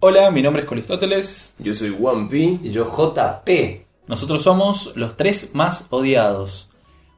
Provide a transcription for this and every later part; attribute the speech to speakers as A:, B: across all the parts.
A: Hola, mi nombre es Colistóteles.
B: Yo soy Wampi.
C: Y yo JP.
A: Nosotros somos los tres más odiados.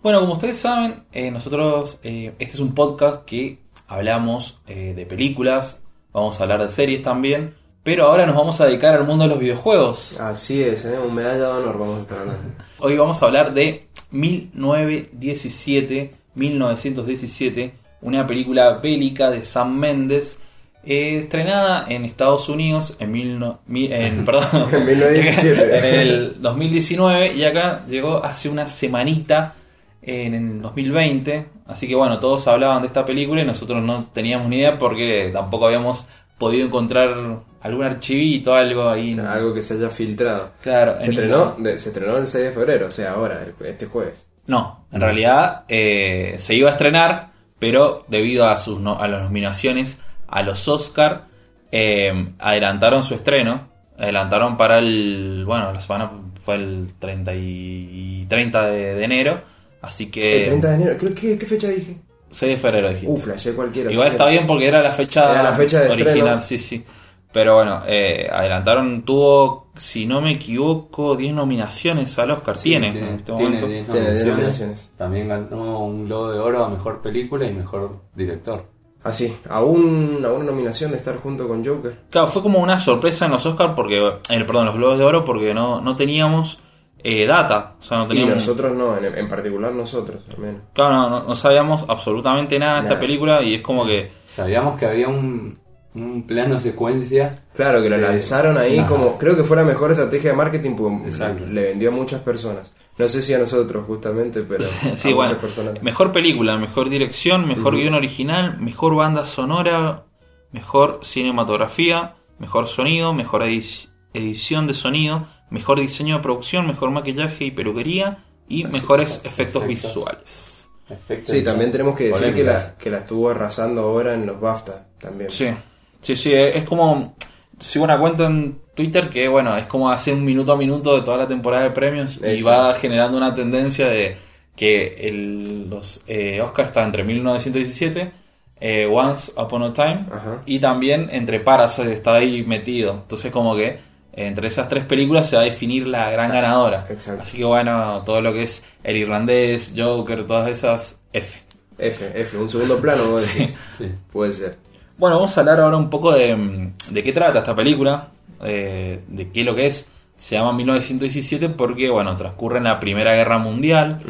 A: Bueno, como ustedes saben, eh, nosotros, eh, este es un podcast que hablamos eh, de películas, vamos a hablar de series también, pero ahora nos vamos a dedicar al mundo de los videojuegos.
B: Así es, ¿eh? un medalla de honor vamos a estar hablando.
A: Hoy vamos a hablar de 1917, 1917, una película bélica de Sam Mendes, eh, estrenada en Estados Unidos en, mil no- mi- en, perdón,
B: En 1917.
A: en el 2019 y acá llegó hace una semanita en el 2020. Así que bueno, todos hablaban de esta película y nosotros no teníamos ni idea porque tampoco habíamos podido encontrar algún archivito, algo ahí.
B: Algo que se haya filtrado.
A: Claro,
B: Se
A: en
B: estrenó, de- se estrenó el 6 de febrero, o sea, ahora, este jueves.
A: No, en realidad eh, se iba a estrenar, pero debido a, sus no- a las nominaciones a los Oscar, eh, adelantaron su estreno. Adelantaron para el. Bueno, la semana fue el 30, y, 30 de, de enero. Así que.
B: el 30 de enero, creo que, ¿qué fecha dije?
A: 6 de febrero dijiste.
B: Uh, flashé cualquiera.
A: Igual
B: sí.
A: está bien porque era la fecha,
B: Era la fecha de
A: original,
B: estreno.
A: sí, sí. Pero bueno, eh, adelantaron, tuvo, si no me equivoco, 10 nominaciones al Oscar. tiene, en este
C: tiene
A: momento.
C: 10
B: Tiene 10
C: nominaciones.
B: nominaciones.
C: También ganó un Globo de Oro a Mejor Película y Mejor Director.
B: Así, aún a una nominación de estar junto con Joker.
A: Claro, fue como una sorpresa en los Oscars, porque, eh, perdón, los Globos de Oro, porque no, no teníamos eh, data. O sea, no
B: Y
A: teníamos.
B: nosotros no, en, en particular nosotros, al menos.
A: Claro, no, no, no sabíamos absolutamente nada de esta
B: Nada.
A: película y es como que.
C: Sabíamos que había un, un plano secuencia.
B: Claro, que lo lanzaron ahí
C: ajá.
B: como... Creo que fue la mejor estrategia de marketing porque
C: Exacto.
B: le vendió a muchas personas. No sé si a nosotros, justamente, pero
A: Sí,
B: a
A: bueno,
B: muchas personas.
A: mejor película, mejor dirección, mejor guion original, mejor banda sonora, mejor cinematografía, mejor sonido, mejor edi- edición de sonido, mejor diseño de producción, mejor maquillaje y peluquería y mejores efectos
C: efectos.
A: visuales.
C: Efectos
B: Sí, también tenemos que decir que la, que la estuvo arrasando ahora en los BAFTA también.
A: Sí, sí, sí, es como... Sigo una cuenta en Twitter que, bueno, es como hacer un minuto a minuto de toda la temporada de premios y va generando una tendencia de que el- los eh, Oscars están entre 1917, eh, Once Upon a Time
B: Ajá.
A: y también entre Parasite está ahí metido. Entonces como que entre esas tres películas se va a definir la gran ganadora.
B: Exacto.
A: Así que bueno, todo lo que es El Irlandés, Joker, todas esas F.
B: F, F, un segundo plano, vos decís.
C: Sí.
B: Puede ser.
A: Bueno, vamos a hablar ahora un poco de, mm, de qué trata esta película, eh, de qué es lo que es. Se llama 1917 porque, bueno, transcurre en la Primera Guerra Mundial,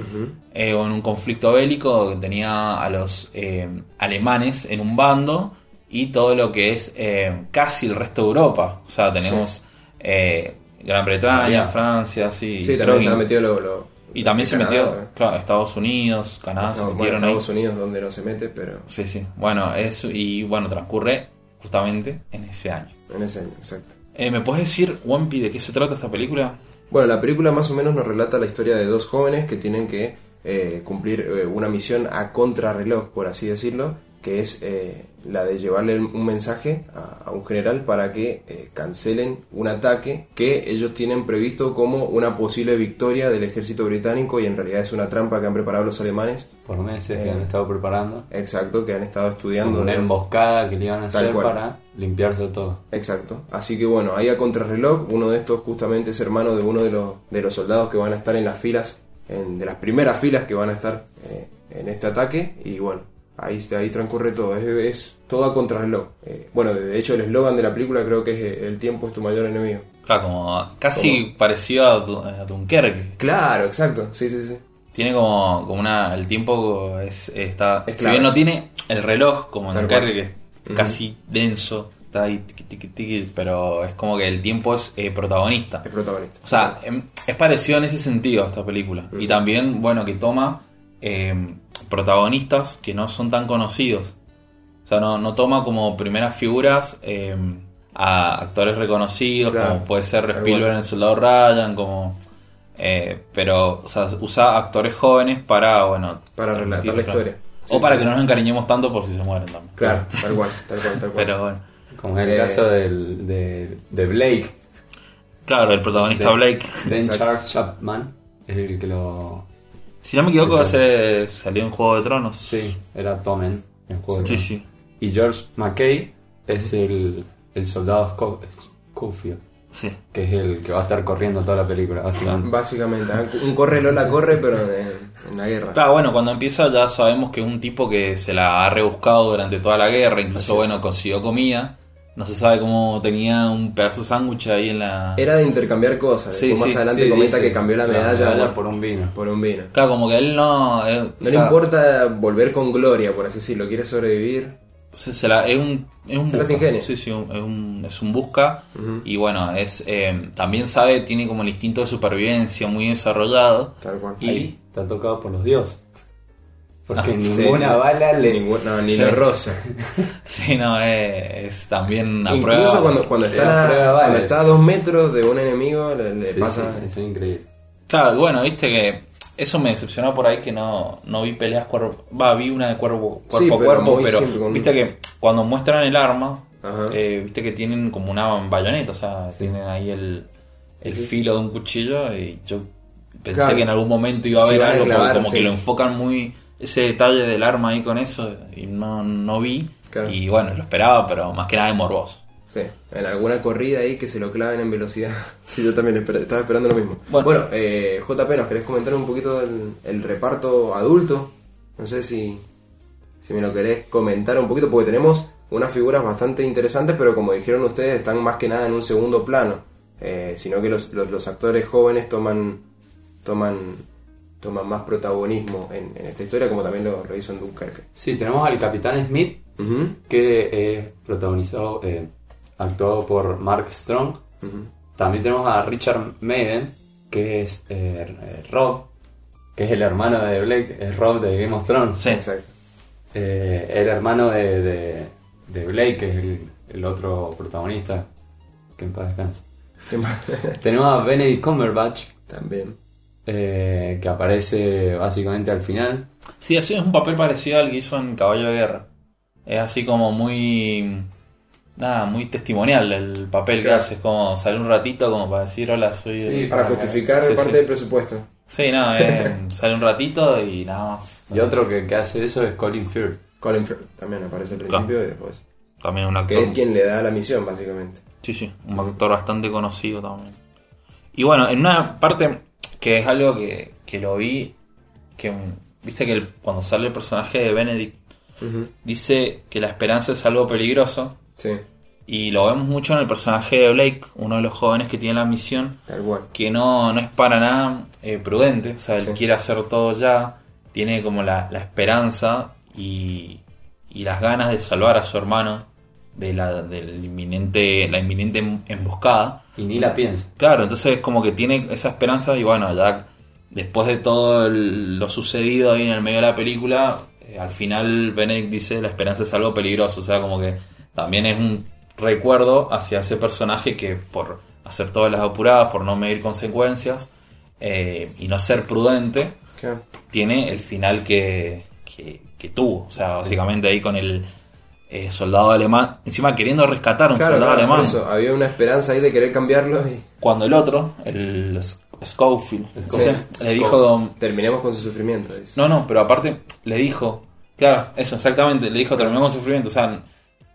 A: eh, en un conflicto bélico que tenía a los eh, alemanes en un bando y todo lo que es eh, casi el resto de Europa. O sea, tenemos eh, Gran Bretaña. Francia, sí,
B: Sí, también está metido lo... lo-
A: y también se
B: Canadá,
A: metió, claro, Estados Unidos, Canadá se
B: No, bueno,
A: metieron ahí.
B: Estados Unidos donde no se mete, pero
A: Sí, sí. Bueno, eso y bueno, transcurre justamente en ese año.
B: en ese año, exacto.
A: Eh, ¿Me puedes decir, Wampi, de qué se trata esta película?
B: Bueno, la película más o menos nos relata la historia de dos jóvenes que tienen que eh, cumplir eh, una misión a contrarreloj, por así decirlo, que es eh, la de llevarle un mensaje a, a un general para que eh, cancelen un ataque que ellos tienen previsto como una posible victoria del ejército británico y en realidad es una trampa que han preparado los alemanes.
C: Por meses
B: Eh,
C: que han estado preparando.
B: Exacto, que han estado estudiando.
C: Una emboscada que le iban a hacer
B: cual.
C: para limpiarse todo.
B: Exacto. Así que bueno, ahí a contrarreloj, uno de estos justamente es hermano de uno de los, de los soldados que van a estar en las filas, en, de las primeras filas que van a estar eh, en este ataque. Y bueno, ahí, ahí transcurre todo. Es, es todo a contrarreloj. Eh, bueno, de hecho el eslogan de la película creo que es eh, el tiempo es tu mayor enemigo.
A: Claro, como casi parecido a, Du- a Dunkerque.
B: Claro, exacto. Sí, sí, sí.
A: Tiene como, como una. El tiempo es, está.
B: Es
A: si bien no tiene el reloj como en Dunkerque, que es casi denso, está ahí tiqui, tiqui, tiqui, pero es como que el tiempo es eh, protagonista.
B: Es protagonista.
A: O sea, em, es parecido en ese sentido a esta película. Y también, bueno, que toma em, protagonistas que no son tan conocidos. O sea, no, no toma como primeras figuras em, a actores reconocidos,
B: Claro,
A: como puede ser Spielberg
B: cual.
A: en El Soldado Ryan, como... eh, pero, o sea, usa actores jóvenes para, bueno...
B: Para relatar la
A: claro.
B: historia.
A: O
B: Sí,
A: para
B: sí.
A: que no nos encariñemos tanto por si se mueren también.
B: Claro, tal cual, tal cual, tal cual.
A: Pero bueno.
C: Como en el
B: Eh,
C: caso del, de, de Blake.
A: Claro, el protagonista
C: de-
A: Blake.
C: de
B: Exacto.
C: Charles Chapman. Es el que lo.
A: Si no me equivoco, ese salió en Juego de Tronos.
C: Sí, era Tommen en Juego de
A: Sí,
C: Tronos.
A: sí.
C: Y George McKay es el, el soldado Sco- Schofield,
A: Sí.
C: que es el que va a estar corriendo toda la película, básicamente.
B: Básicamente, ¿eh? un corre Lola corre, pero en, en la guerra.
A: Claro, bueno, cuando empieza ya sabemos que es un tipo que se la ha rebuscado durante toda la guerra, incluso, bueno, consiguió comida. No se sabe cómo tenía un pedazo de sándwich ahí en la...
B: Era de intercambiar cosas.
A: Sí, sí,
B: más adelante
C: Sí,
B: comenta
C: dice,
B: que cambió la medalla, por,
C: por un vino.
B: por un vino.
A: Claro, como que él no... él- o
B: No
A: sea,
B: le importa volver con gloria, por así decirlo. Quiere sobrevivir.
A: se- se la- es un, es un
B: Se
A: busca. Sí, sí, un- es, un, es un busca. Y bueno, es eh, también sabe, tiene como el instinto de supervivencia muy desarrollado.
B: Tal cual.
C: Y
A: Ahí.
C: está tocado por los dioses. Porque
A: Ah,
C: ninguna
B: sí.
C: bala le...
B: No, ni
A: Sí.
B: la rosa.
A: Sí, no, es, es también a
B: Incluso
A: prueba.
B: cuando, cuando,
C: Sí,
B: está
C: a
B: cuando está a dos metros de un enemigo, le, le
C: Sí,
B: pasa.
C: es increíble.
A: Claro, bueno, viste que eso me decepcionó por ahí que no, no vi peleas cuerpo. Va, vi una de cuerpo, cuerpo
B: Sí,
A: a cuerpo, pero
B: con-
A: viste que cuando muestran el arma, eh, viste que tienen como una bayoneta, o sea, tienen ahí el, el filo de un cuchillo y yo pensé
B: Claro.
A: que en algún momento iba a haber algo,
B: clavar,
A: como que lo enfocan muy ese detalle del arma ahí con eso y no, no vi.
B: Claro.
A: Y bueno, lo esperaba, pero más que nada de morboso.
B: Sí, en alguna corrida ahí que se lo claven en velocidad. Sí, yo también estaba esperando lo mismo.
A: Bueno.
B: Bueno, eh, JP, ¿nos querés comentar un poquito del el reparto adulto? No sé si, si me lo querés comentar un poquito, porque tenemos unas figuras bastante interesantes, pero como dijeron ustedes, están más que nada en un segundo plano. Eh, sino que los, los, los actores jóvenes toman toman toman más protagonismo en, en esta historia, como también lo, lo hizo en Dunkerque.
C: Sí, tenemos al Capitán Smith, que es protagonizado, eh, actuado por Mark Strong. También tenemos a Richard Madden, que es eh, eh, Rob, que es el hermano de Blake, es Rob de Game of Thrones.
A: Sí.
B: Exacto.
C: Eh, el hermano de, de, de Blake, que es el, el otro protagonista, que en paz descansa. Tenemos a Benedict Cumberbatch,
B: También.
C: Eh, que aparece básicamente al final.
A: Sí, así es un papel parecido al que hizo en Caballo de Guerra. Es así como muy. Nada, muy testimonial el papel que hace. Es como sale un ratito como para decir hola, soy.
C: Sí,
A: el-".
B: Para justificar
A: sí,
B: parte
A: sí.
B: del presupuesto.
A: Sí, no, eh, sale un ratito y nada más.
C: Y otro que, que hace eso es Colin Firth.
B: Colin Firth también aparece al principio y después.
A: También un actor.
B: Que es quien le da la misión, básicamente.
A: Sí, sí, un actor bastante conocido también. Y bueno, en una parte que es algo que, que lo vi, que mm, viste que el- cuando sale el personaje de Benedict, dice que la esperanza es algo peligroso.
B: Sí,
A: Y lo vemos mucho en el personaje de Blake, uno de los jóvenes que tiene la misión,
B: tal cual.
A: que no, no es para nada eh, prudente, o sea, él
B: Sí.
A: quiere hacer todo ya, tiene como la, la esperanza y, y las ganas de salvar a su hermano de la, del inminente, la inminente em- emboscada.
C: Y ni la piensa.
A: Claro, entonces como que tiene esa esperanza y bueno, ya después de todo el- lo sucedido ahí en el medio de la película, eh, al final Benedict dice la esperanza es algo peligroso, o sea, como que también es un recuerdo hacia ese personaje que por hacer todas las apuradas, por no medir consecuencias eh, y no ser prudente, tiene el final que, que, que tuvo, o sea, básicamente ahí con el eh, soldado alemán, encima queriendo rescatar a un
B: Claro,
A: soldado
B: claro,
A: alemán.
B: eso, había una esperanza ahí de querer cambiarlo y
A: Cuando el otro, el Schofield,
B: Sí.
A: le dijo.
B: terminemos con su sufrimiento. dice.
A: No, no, pero aparte le dijo. Claro, eso, exactamente. Le dijo terminamos con sufrimiento. O sea,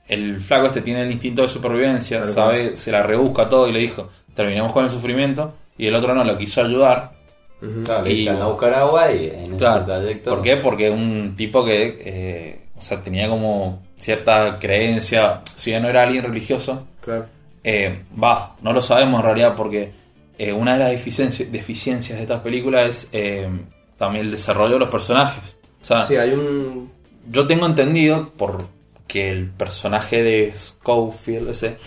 A: el flaco este tiene el instinto de supervivencia,
B: Claro,
A: sabe, se la rebusca todo y le dijo terminemos con el sufrimiento. Y el otro no, lo quiso ayudar.
C: Claro, le
A: Y-
C: anda a buscar agua y en ese trayecto.
A: ¿Por qué? Porque un tipo que, eh, o sea, tenía como cierta creencia, si bien no era alguien religioso,
B: Claro.
A: Eh, va, no lo sabemos en realidad porque eh, una de las deficiencias, deficiencias de esta película es eh, también el desarrollo de los personajes. O sea,
B: Sí, hay un.
A: yo tengo entendido por que el personaje de Schofield ese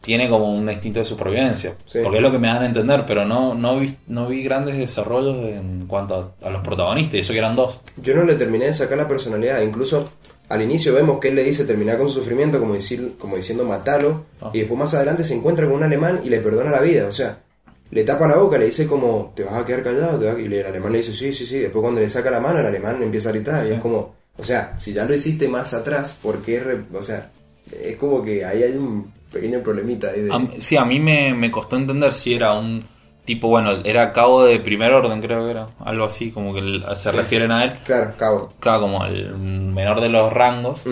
A: tiene como un instinto de supervivencia.
B: Sí.
A: Porque es lo que me dan a entender, pero no, no, vi, no vi grandes desarrollos en cuanto a, a los protagonistas, y eso que eran dos.
B: Yo no le terminé de sacar la personalidad. Incluso al inicio vemos que él le dice terminar con su sufrimiento, como, decir, como diciendo matalo.
A: Ah.
B: Y después más adelante se encuentra con un alemán y le perdona la vida. O sea, le tapa la boca, le dice como, ¿te vas a quedar callado? ¿Te vas a-?" Y el alemán le dice, sí, sí, sí. Después cuando le saca la mano, el alemán empieza a gritar. Y es como, o sea, si ya lo hiciste más atrás, ¿por qué? re- O sea, es como que ahí hay un pequeño problemita. Ahí de...
A: A sí, a mí me, me costó entender si era un tipo, bueno, era cabo de primer orden, creo que era, algo así, como que el- se
C: Sí.
A: refieren a él,
B: Claro, cabo.
A: claro, como el menor de los rangos,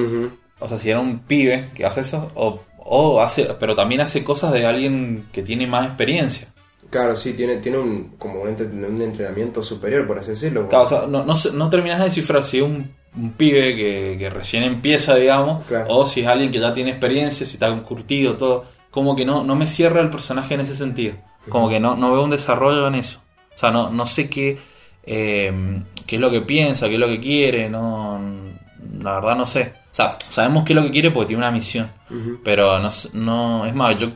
A: o sea, si era un pibe que hace eso, o, o hace, pero también hace cosas de alguien que tiene más experiencia.
B: Claro, sí, tiene, tiene un, como un, entre- un entrenamiento superior, por así decirlo.
A: Claro, o sea, no, no, no terminas de descifrar si es un, un pibe que, que recién empieza, digamos,
B: Claro.
A: o si es alguien que ya tiene experiencia, si está curtido, todo. Como que no, no me cierra el personaje en ese sentido. Como que no, no veo un desarrollo en eso. O sea, no, no sé qué, eh, qué es lo que piensa, qué es lo que quiere, no, la verdad no sé. O sea, sabemos qué es lo que quiere porque tiene una misión. Pero no, no es más, yo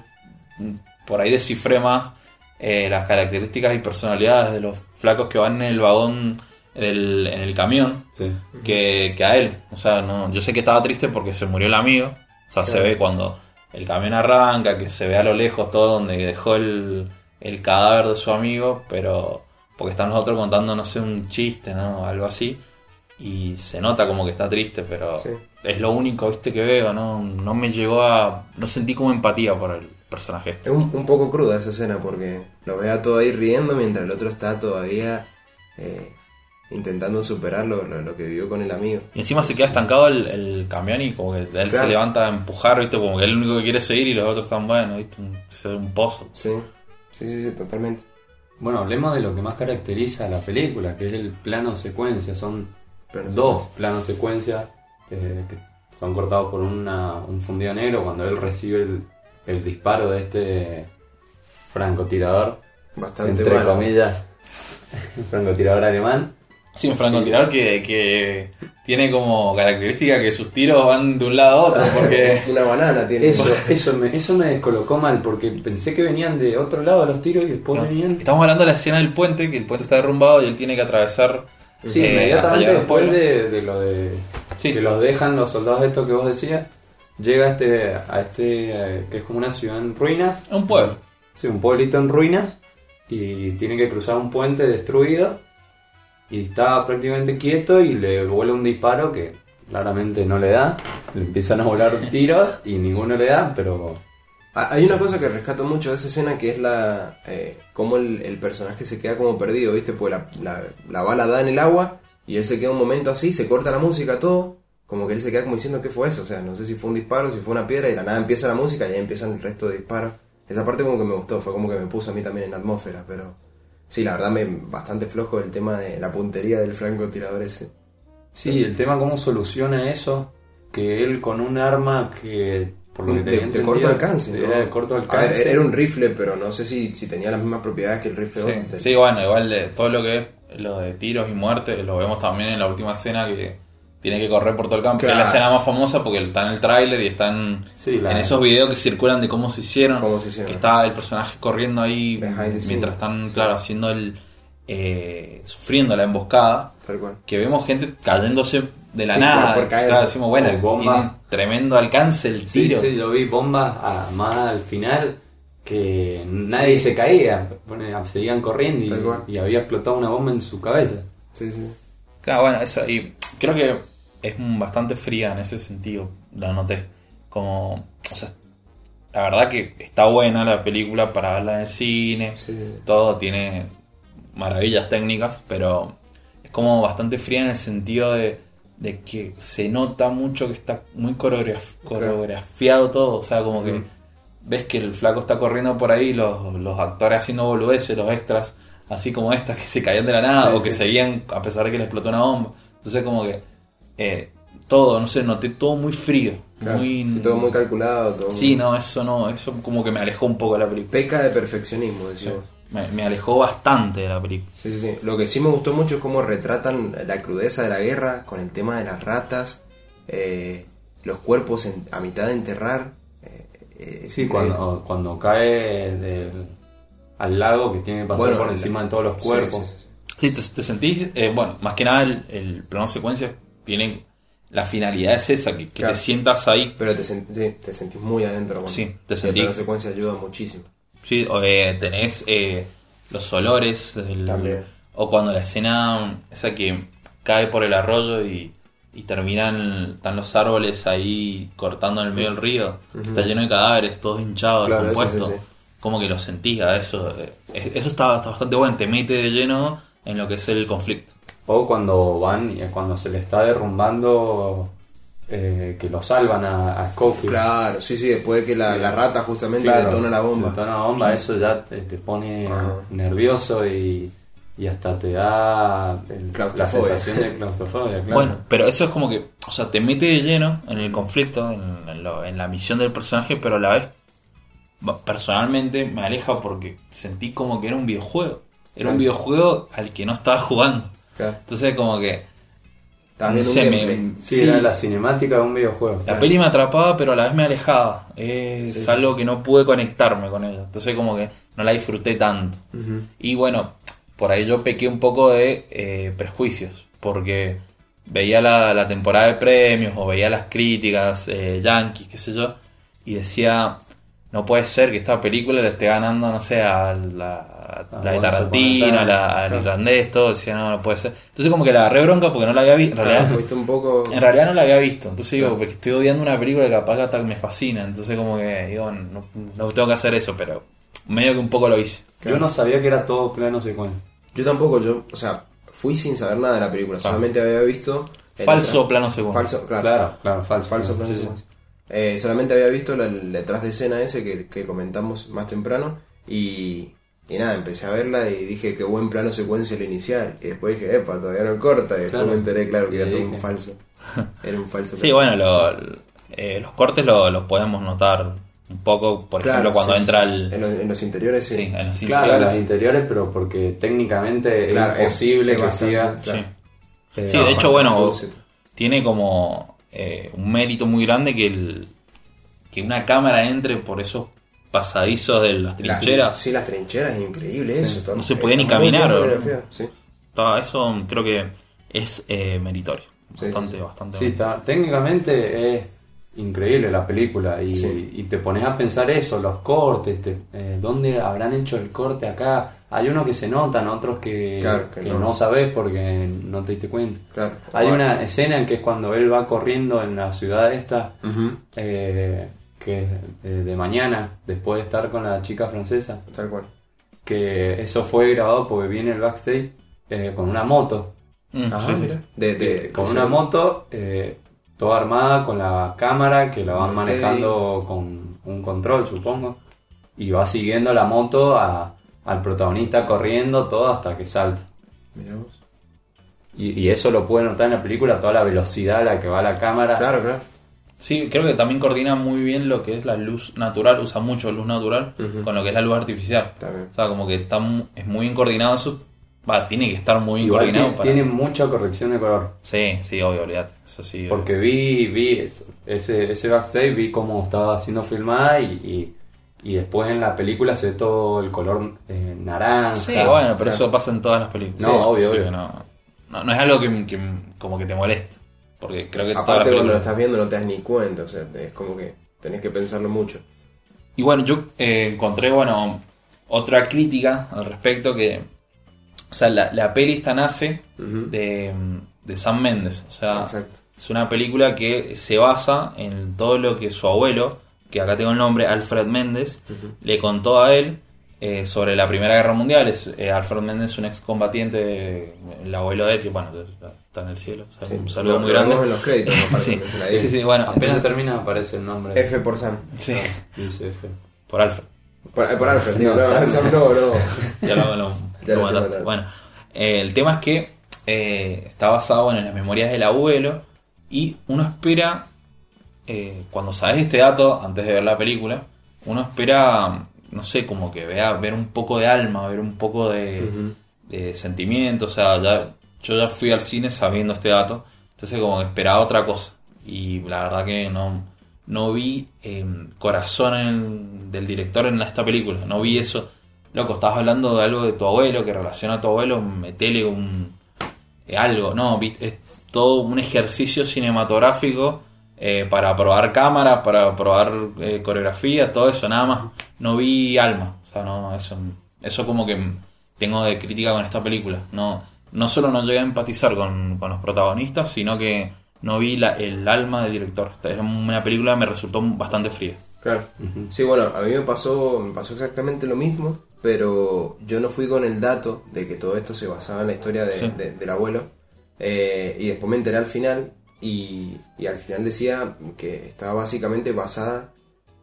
A: por ahí descifré más eh, las características y personalidades de los flacos que van en el vagón del- en el camión
C: Sí.
A: que, que a él. O sea, no, yo sé que estaba triste porque se murió el amigo. O sea, se ve cuando el camión arranca, que se ve a lo lejos todo donde dejó el, el cadáver de su amigo, pero porque están los otros contando, no sé, un chiste, ¿no? Algo así. Y se nota como que está triste, pero
B: Sí.
A: es lo único, viste, que veo, ¿no? No me llegó a... No sentí como empatía por el personaje este.
B: Es un, un poco cruda esa escena porque lo ve a todo ahí riendo mientras el otro está todavía eh, intentando superar lo, lo- lo que vivió con el amigo.
A: Y encima se queda estancado el, el camión y como que él se levanta a empujar, ¿viste? Como que él es el único que quiere seguir y los otros están buenos, ¿viste? Un, se ve un pozo.
B: Sí, sí, sí, sí, totalmente.
C: Bueno, hablemos de lo que más caracteriza a la película, que es el plano secuencia. Son
B: Pero
C: dos planos secuencia eh, que son cortados por una, un fundido negro cuando él recibe el, el disparo de este francotirador,
B: Bastante
C: entre
B: malo.
C: comillas, francotirador alemán.
A: Sí, un francotirador que, que tiene como característica que sus tiros van de un lado a otro, porque...
B: Una banana tiene.
C: Eso, eso, me, eso me descolocó mal porque pensé que venían de otro lado los tiros y después venían...
A: Estamos hablando de la escena del puente, que el puente está derrumbado y él tiene que atravesar...
C: Sí,
A: eh, hasta
C: inmediatamente después de, de lo de
A: Sí.
C: que los dejan los soldados estos que vos decías, llega este a este eh, que es como una ciudad en ruinas,
A: Un pueblo.
C: sí, un pueblito en ruinas y tiene que cruzar un puente destruido y está prácticamente quieto y le vuela un disparo que claramente no le da, le empiezan a volar tiros y ninguno le da, pero
B: Ah, Hay una cosa que rescato mucho de esa escena que es la eh, cómo el, el personaje se queda como perdido, ¿viste? Pues la, la, la bala da en el agua y él se queda un momento así, se corta la música, todo. Como que él se queda como diciendo qué fue eso, o sea, no sé si fue un disparo, si fue una piedra y de la nada empieza la música y ahí empiezan el resto de disparos. Esa parte como que me gustó, fue como que me puso a mí también en atmósfera, pero sí, la verdad me bastante flojo el tema de la puntería del francotirador ese.
C: sí, el tema cómo soluciona eso, que él con un arma que por lo que
B: De,
C: tenía
B: de
C: entendido,
B: corto alcance, ¿no?
C: era de corto
B: A ver,
C: alcance.
B: era un rifle, pero no sé si, si tenía las mismas propiedades que el rifle
A: Sí, sí, bueno, igual de todo lo que es lo de tiros y muertes, lo vemos también en la última escena que tiene que correr por todo el campo. que Es la
B: Claro.
A: escena más famosa porque está en el tráiler y están
C: Sí, la-
A: en esos videos que circulan de cómo se hicieron.
B: Cómo se hicieron.
A: Que está el personaje corriendo ahí
B: scene.
A: mientras están,
B: Sí.
A: claro, haciendo el. eh, sufriendo la emboscada.
B: Tal cual.
A: Que vemos gente cayéndose de la
B: Sí,
A: nada.
B: por- por caerse.
A: Claro, decimos, bueno,
C: bomba.
A: tiene tremendo alcance el tiro.
C: sí, yo vi bombas a- más al final que nadie se caía, Bueno, seguían corriendo y, y había explotado una bomba en su cabeza.
B: Sí, sí.
A: Claro, bueno, eso, y creo que es bastante fría en ese sentido, lo noté. Como, o sea, la verdad que está buena la película para verla en el cine,
B: Sí.
A: todo tiene maravillas técnicas, pero es como bastante fría en el sentido de, de que se nota mucho que está muy coreograf- coreografiado todo, o sea, como que ves que el flaco está corriendo por ahí, los, los actores haciendo boludeces, los extras, así como estas que se caían de la nada
B: Sí,
A: o que
B: sí.
A: seguían a pesar de que le explotó una bomba. Entonces como que eh, todo, no sé, noté todo muy frío,
B: Claro.
A: muy...
B: Sí, todo muy calculado. Todo
A: Sí,
B: muy-
A: no, eso no, eso como que me alejó un poco de la película.
B: Peca de perfeccionismo, decimos.
A: Me, me alejó bastante de la película.
B: Sí, sí, sí. Lo que sí me gustó mucho es cómo retratan la crudeza de la guerra con el tema de las ratas, eh, los cuerpos en- a mitad de enterrar. eh, eh,
C: Sí, cuando, cuando cae del- al lago que tiene que pasar
B: Bueno,
C: por
B: la-
C: encima de todos los
B: Sí,
C: cuerpos.
B: sí, sí, sí.
A: Sí, te, te sentís, eh, bueno, más que nada el, el plano secuencia tiene, la finalidad es esa, que, que
B: Claro.
A: te sientas ahí,
B: Pero te, sen- sí, te sentís muy adentro. bueno.
A: Sí, te
B: Y
A: sentí-
B: El plano secuencia ayuda muchísimo.
A: sí, o, eh, tenés eh, los olores, el-
B: También.
A: o cuando la escena esa que cae por el arroyo y, y terminan, están los árboles ahí cortando en el medio del río, está lleno de cadáveres, todos hinchados,
B: Claro, sí, sí.
A: como que lo sentís a eso, eh, eso está, está bastante bueno, te mete de lleno en lo que es el conflicto.
C: O cuando van y cuando se le está derrumbando eh, que lo salvan a, a Scofield.
B: Claro, sí, sí, después de que la, la rata justamente
C: Claro,
B: detona la bomba.
C: detona la bomba, eso ya te, te pone
B: Ajá.
C: nervioso y, y hasta te da el- la sensación de claustrofobia. Claro.
A: Bueno, pero eso es como que, o sea, te mete de lleno en el conflicto, en, en lo- en la misión del personaje, pero a la vez, personalmente, me aleja porque sentí como que era un videojuego. Era un videojuego al que no estaba jugando.
B: Claro.
A: Entonces, como que No sé,
B: un
A: me-
C: sí,
A: sí.
C: era la cinemática de un videojuego.
A: la peli me atrapaba, pero a la vez me alejaba. Es algo que no pude conectarme con ella. Entonces, como que no la disfruté tanto. Y bueno, por ahí yo pequé un poco de eh, prejuicios, porque veía la, la temporada de premios o veía las críticas, eh, yankees, qué sé yo, y decía, no puede ser que esta película le esté ganando, no sé, a la,
C: Ah,
A: la de Tarantino, la, al irlandés, todo, decía, no, no puede ser. Entonces como que la agarré bronca porque no la había visto, en realidad,
B: Fuiste un poco.
A: en realidad no la había visto, entonces digo,
B: Claro.
A: porque estoy odiando una película que capaz hasta me fascina, entonces como que digo, no, no tengo que hacer eso, pero medio que un poco lo hice.
C: Yo no sabía que era todo plano secuencia.
B: Yo tampoco, yo, o sea, fui sin saber nada de la película, solamente había visto.
A: Falso
B: detrás-
A: plano segundo.
B: Falso, claro.
C: Claro, claro, falso.
B: Falso plano
A: Sí, sí.
B: secuencia. Eh, solamente había visto la- el detrás de escena ese que, que comentamos más temprano y, y nada, empecé a verla y dije qué buen plano secuencia el inicial. Y después dije, epa, todavía no corta. Y después
C: Claro.
B: me enteré, claro, que
C: Y
B: era todo
C: dije.
B: un falso. Era un falso.
A: Sí, bueno, lo- eh, los cortes lo- los podemos notar un poco, por
B: Claro,
A: ejemplo, cuando
B: sí,
A: entra el...
B: En los, en los interiores, sí.
A: Sí, en los
C: Claro,
A: interiores.
C: pero porque técnicamente
B: Claro,
C: es imposible
B: es
C: que
B: bastante,
C: siga.
B: claro.
A: Sí.
C: eh,
A: Sí,
C: no,
A: de hecho, bueno, tiene como eh, un mérito muy grande que el que una cámara entre por esos pasadizos de las
B: Las-
A: trincheras.
B: sí, las trincheras, es increíble eso. todo-
A: no se podía ni
B: bien
A: caminar,
B: coreografiado, Sí.
A: Todo eso creo que es eh, meritorio. Bastante,
B: sí, sí.
A: bastante.
C: Sí, está, técnicamente es increíble la película y,
B: Sí.
C: y te pones a pensar eso, los cortes, te- eh, ¿dónde habrán hecho el corte acá? Hay unos que se notan, otros que,
B: Claro, que
C: que
B: no.
C: no. sabes porque no te diste cuenta.
B: Claro.
C: Hay
B: Bueno.
C: una escena en que es cuando él va corriendo en la ciudad esta, eh, que es eh, de mañana, después de estar con la chica francesa,
B: Tal cual.
C: que eso fue grabado porque viene el backstage eh, con una moto.
A: Mm,
B: Ajá,
A: sí.
B: De, de,
C: con una
B: sea,
C: moto eh, toda armada con la cámara que la van manejando con un control supongo y va siguiendo la moto a- al protagonista corriendo todo hasta que salta
B: Mirá vos.
C: y, y eso lo puede notar en la película toda la velocidad a la que va la cámara
B: Claro, claro.
A: Sí, creo que también coordina muy bien lo que es la luz natural, usa mucho luz natural con lo que es la luz artificial.
B: También.
A: O sea, como que está, es muy bien coordinado eso. Va, tiene que estar muy bien
C: igual
A: coordinado.
C: tiene,
A: para-
C: tiene mucha corrección de color
A: Sí, sí, obvio, olvídate. Eso sí. obvio.
C: porque vi vi ese, ese backstage vi cómo estaba siendo filmada y, y, y después en la película se ve todo el color eh, naranja
A: Sí, bueno, pero
B: claro.
A: eso pasa en todas las películas.
C: No,
A: Sí,
C: obvio,
A: sí,
C: obvio.
A: No, no, no es algo que, que como que te moleste. Porque creo que
B: Aparte cuando lo estás viendo no te das ni cuenta, o sea, es como que tenés que pensarlo mucho.
A: Y bueno, yo eh, encontré, bueno, otra crítica al respecto que... O sea, la, la peli esta nace de, de Sam Mendes. O sea,
B: Exacto.
A: es una película que se basa en todo lo que su abuelo, que acá tengo el nombre, Alfred Méndez, le contó a él eh, sobre la Primera Guerra Mundial. Es, eh, Alfred Méndez, un excombatiente, el abuelo de él, que bueno, está en el cielo. O sea,
B: Sí.
A: un saludo
B: Lo-
A: muy
B: lo
A: grande.
B: en los créditos, no
A: Sí, sí, sí, bueno,
C: apenas
A: entonces-
C: termina aparece el nombre
B: F por Sam.
A: sí,
C: dice F
A: por Alfred.
B: Por, eh, por Alfred, digo,
C: No,
B: no,
C: Sam.
B: No, no.
A: Ya lo, lo-
B: Ya
A: mataste. Bueno, eh, el tema es que eh, está basado bueno, en las memorias del abuelo y uno espera, eh, cuando sabes este dato, antes de ver la película, uno espera, no sé, como que vea ver un poco de alma, ver un poco de, de sentimiento, o sea, ya, yo ya fui al cine sabiendo este dato, entonces como que esperaba otra cosa y la verdad que no, no vi eh, corazón en- del director en esta película, no vi eso. Loco, estabas hablando de algo de tu abuelo, que relaciona a tu abuelo, metele un eh, algo, no, vi- es todo un ejercicio cinematográfico eh, para probar cámaras, para probar eh, coreografía, todo eso, nada más. No vi alma, o sea, no, eso, eso como que tengo de crítica con esta película. No, no solo no llegué a empatizar con, con los protagonistas, sino que no vi la- el alma del director. Esta Es una película que me resultó bastante fría.
B: Claro. Sí, bueno, a mí me pasó, me pasó exactamente lo mismo, pero yo no fui con el dato de que todo esto se basaba en la historia de-
A: Sí.
B: de- del abuelo. Eh, y después me enteré al final y, al final decía que estaba básicamente basada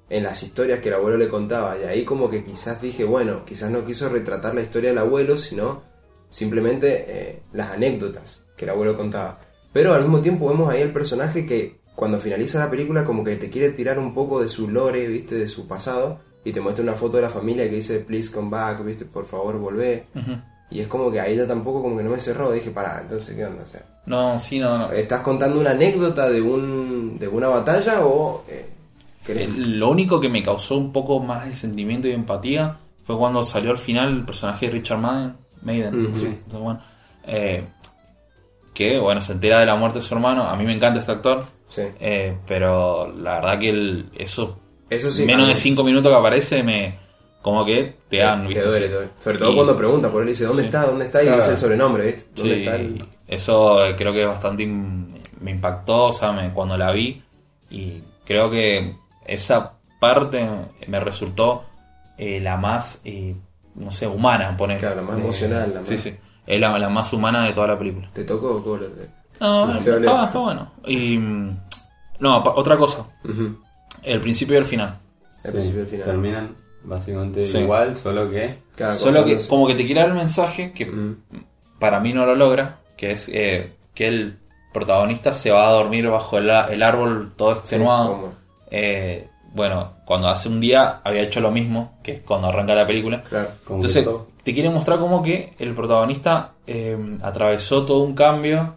B: en las historias que el abuelo le contaba. Y ahí como que quizás dije, bueno, quizás no quiso retratar la historia del abuelo, sino simplemente eh, las anécdotas que el abuelo contaba. Pero al mismo tiempo vemos ahí el personaje que cuando finaliza la película como que te quiere tirar un poco de su lore, viste, de su pasado, y te muestra una foto de la familia que dice, please come back, viste, por favor volvé. Y es como que ahí ya tampoco como que no me cerró, dije, pará, entonces, ¿qué onda? O sea,
A: No, sí, no, no.
B: ¿estás contando una anécdota de, un, de una batalla o eh,
A: Eh, Lo único que me causó un poco más de sentimiento y empatía fue cuando salió al final el personaje de Richard Madden, Maiden, sí, entonces, bueno, eh, que bueno, se entera de la muerte de su hermano. A mí me encanta este actor,
B: Sí.
A: eh, pero la verdad que el, eso,
B: Eso sí,
A: menos de
B: mí-
A: 5 minutos que aparece, me como que te dan,
B: te
A: ¿viste?
B: duele, te duele. Sobre todo
A: Y-
B: cuando pregunta por él, dice, ¿dónde
A: Sí.
B: está? ¿Dónde está? Y
C: Claro.
B: dice el sobrenombre, ¿viste? ¿Dónde
A: Sí,
B: está? el-
A: eso creo que bastante im- me impactó, o sea, me- cuando la vi y creo que esa parte me resultó eh, la más, eh, no sé, humana, poner.
B: Claro, la más emocional, la más-
A: Sí, sí, es la, la más humana de toda la película.
B: ¿Te tocó? ¿Cómo lo-
A: No,
B: No,
A: está,
B: te
A: está- bueno. Y no, otra cosa, el principio y el final.
B: Al
C: Sí,
B: principio y al final.
C: Terminan básicamente
A: Sí.
C: igual, solo que.
B: Claro,
A: Solo que como que te quiere dar el mensaje que
B: Ujú.
A: para mí no lo logra, que es eh, que el protagonista se va a dormir bajo el, a- el árbol todo extenuado. Eh, bueno, cuando hace un día había hecho lo mismo, que es cuando arranca la película.
B: Claro.
C: como
A: Entonces, te quiere mostrar como que el protagonista eh, atravesó todo un cambio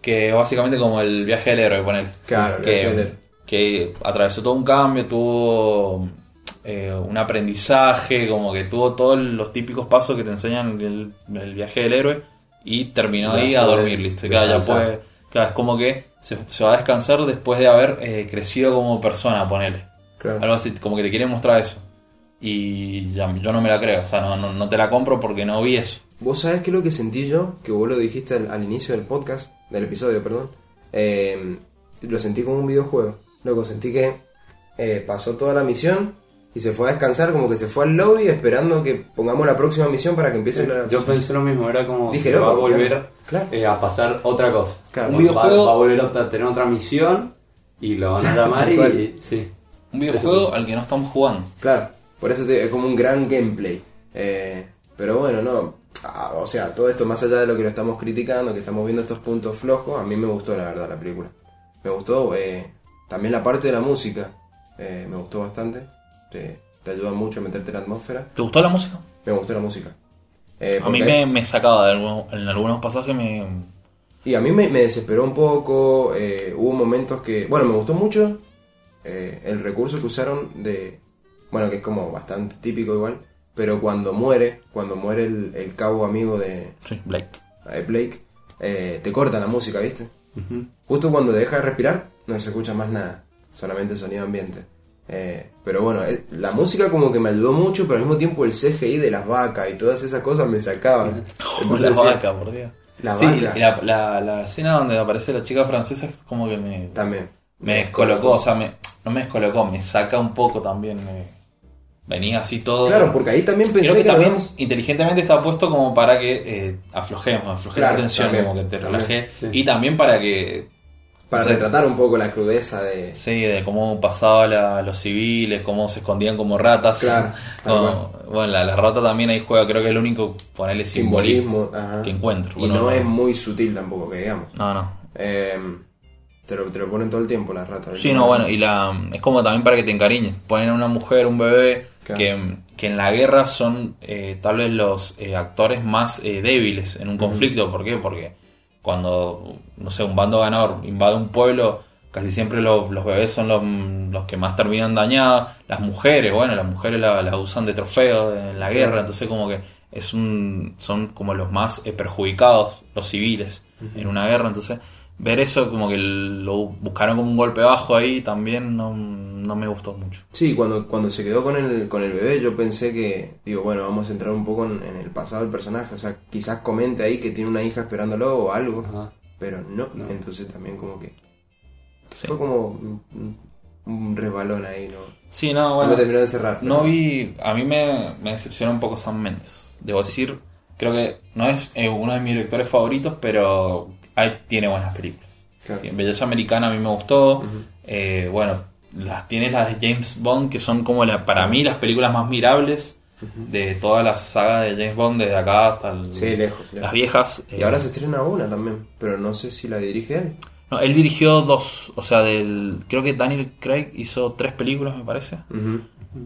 A: que básicamente como el viaje del héroe, poner.
B: Claro, el
A: que,
B: viaje del héroe.
A: que atravesó todo un cambio, tuvo eh, un aprendizaje, como que tuvo todos los típicos pasos que te enseñan el, el viaje del héroe y terminó ahí a dormir, listo. Claro, ya puede, claro, es como que se, se va a descansar después de haber eh, crecido como persona, ponele.
B: Claro.
A: Algo así, como que te quiere mostrar eso. Y ya, yo no me la creo, o sea, no, no, no te la compro porque no vi eso.
B: ¿Vos sabés qué es lo que sentí yo? Que vos lo dijiste al, al inicio del podcast, del episodio, perdón. Eh, lo sentí como un videojuego. Luego sentí que eh, pasó toda la misión y se fue a descansar, como que se fue al lobby esperando que pongamos la próxima misión para que empiece la.
C: Yo pensé lo mismo, era como
B: Dije,
C: que va a volver
B: claro, claro.
C: eh, a pasar otra cosa.
B: Claro.
A: Un videojuego-
C: Va, a volver a tener otra misión y lo van a llamar y, sí.
A: Un videojuego al que no estamos jugando.
B: Claro, por eso te- es como un gran gameplay. Eh, pero bueno, no. ah, o sea, todo esto más allá de lo que lo estamos criticando, que estamos viendo estos puntos flojos, a mí me gustó la verdad la película. Me gustó eh, también la parte de la música, eh, me gustó bastante. Te, te ayuda mucho a meterte en la atmósfera.
A: ¿Te gustó la música?
B: Me gustó la música. Eh,
A: A mí me, me sacaba de algunos, en algunos pasajes me...
B: Y a mí me, me desesperó un poco, eh, hubo momentos que... Bueno, me gustó mucho eh, el recurso que usaron de... Bueno, que es como bastante típico igual, pero cuando muere, cuando muere el, el cabo amigo de,
A: Sí, Blake.
B: de Blake, eh, te cortan la música, ¿viste?
C: Ujú.
B: Justo cuando deja de respirar, no se escucha más nada, solamente sonido ambiente. Eh, pero bueno, eh, la música como que me ayudó mucho, pero al mismo tiempo el CGI de las vacas y todas esas cosas me sacaban. Entonces
A: la
B: decía,
A: vaca, por Dios.
B: La
A: sí,
B: vaca.
A: y la, la, la escena donde aparece la chica francesa es como que me,
B: También.
A: me descolocó, o sea, me, no me descolocó, me saca un poco también. me- venía así todo.
B: Claro, porque ahí también pensé
A: Creo que,
B: que
A: también
B: habíamos-
A: inteligentemente está puesto como para que eh, aflojemos, afloje
B: Claro,
A: la tensión,
B: también,
A: como que te
B: también,
A: relaje.
C: sí.
A: Y también para que,
B: Para retratar un poco la crudeza de...
A: sí, de cómo pasaba la- los civiles, cómo se escondían como ratas.
B: Claro,
A: bueno, la, la rata también ahí juega, creo que es el único ponerle simbolismo,
B: simbolismo
A: que encuentro.
B: Y
A: Bueno,
B: no es muy sutil tampoco, que digamos.
A: No, no.
B: Eh, te, lo, te lo ponen todo el tiempo la rata.
A: Sí, no, bueno, y la es como también para que te encariñes. Ponen a una mujer, un bebé,
B: Claro.
A: que, que en la guerra son eh, tal vez los eh, actores más eh, débiles en un conflicto. ¿Por qué? Porque cuando, no sé, un bando ganador invade un pueblo, casi siempre lo- los bebés son los, los que más terminan dañados. Las mujeres, bueno, las mujeres la- las usan de trofeo en la guerra, entonces como que es un, son como los más eh, perjudicados, los civiles, en una guerra. Entonces ver eso como que lo buscaron como un golpe bajo ahí también no, no me gustó mucho.
B: Sí, cuando, cuando se quedó con el, con el bebé yo pensé que, digo, bueno, vamos a entrar un poco en, en el pasado del personaje, o sea, quizás comente ahí que tiene una hija esperándolo o algo,
C: Ajá.
B: pero no,
C: No.
B: entonces también como que
A: Sí,
B: fue como un, resbalón ahí, ¿no?
A: Sí, no,
B: No
A: bueno.
B: me terminó de cerrar.
A: No
B: pero-
A: vi, a mí me, me decepcionó un poco Sam Mendes. Debo decir, creo que no es eh, uno de mis directores favoritos, pero hay- tiene buenas películas.
B: Claro.
A: Belleza Americana a mí me gustó. Eh, bueno, las tienes las de James Bond, que son como la, para mí las películas más mirables de toda la saga de James Bond, desde acá hasta el-
B: Sí, lejos, lejos.
A: las viejas.
B: Y
A: eh,
B: ahora se estrena una también, pero no sé si la dirige él.
A: no, él dirigió dos, o sea, del creo que Daniel Craig hizo tres películas, me parece.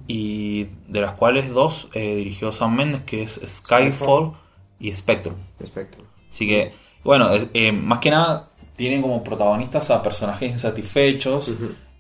A: Y de las cuales dos eh, dirigió Sam Mendes, que es Skyfall y Spectrum.
B: Spectrum.
A: Así que, bueno, eh, más que nada tienen como protagonistas a personajes insatisfechos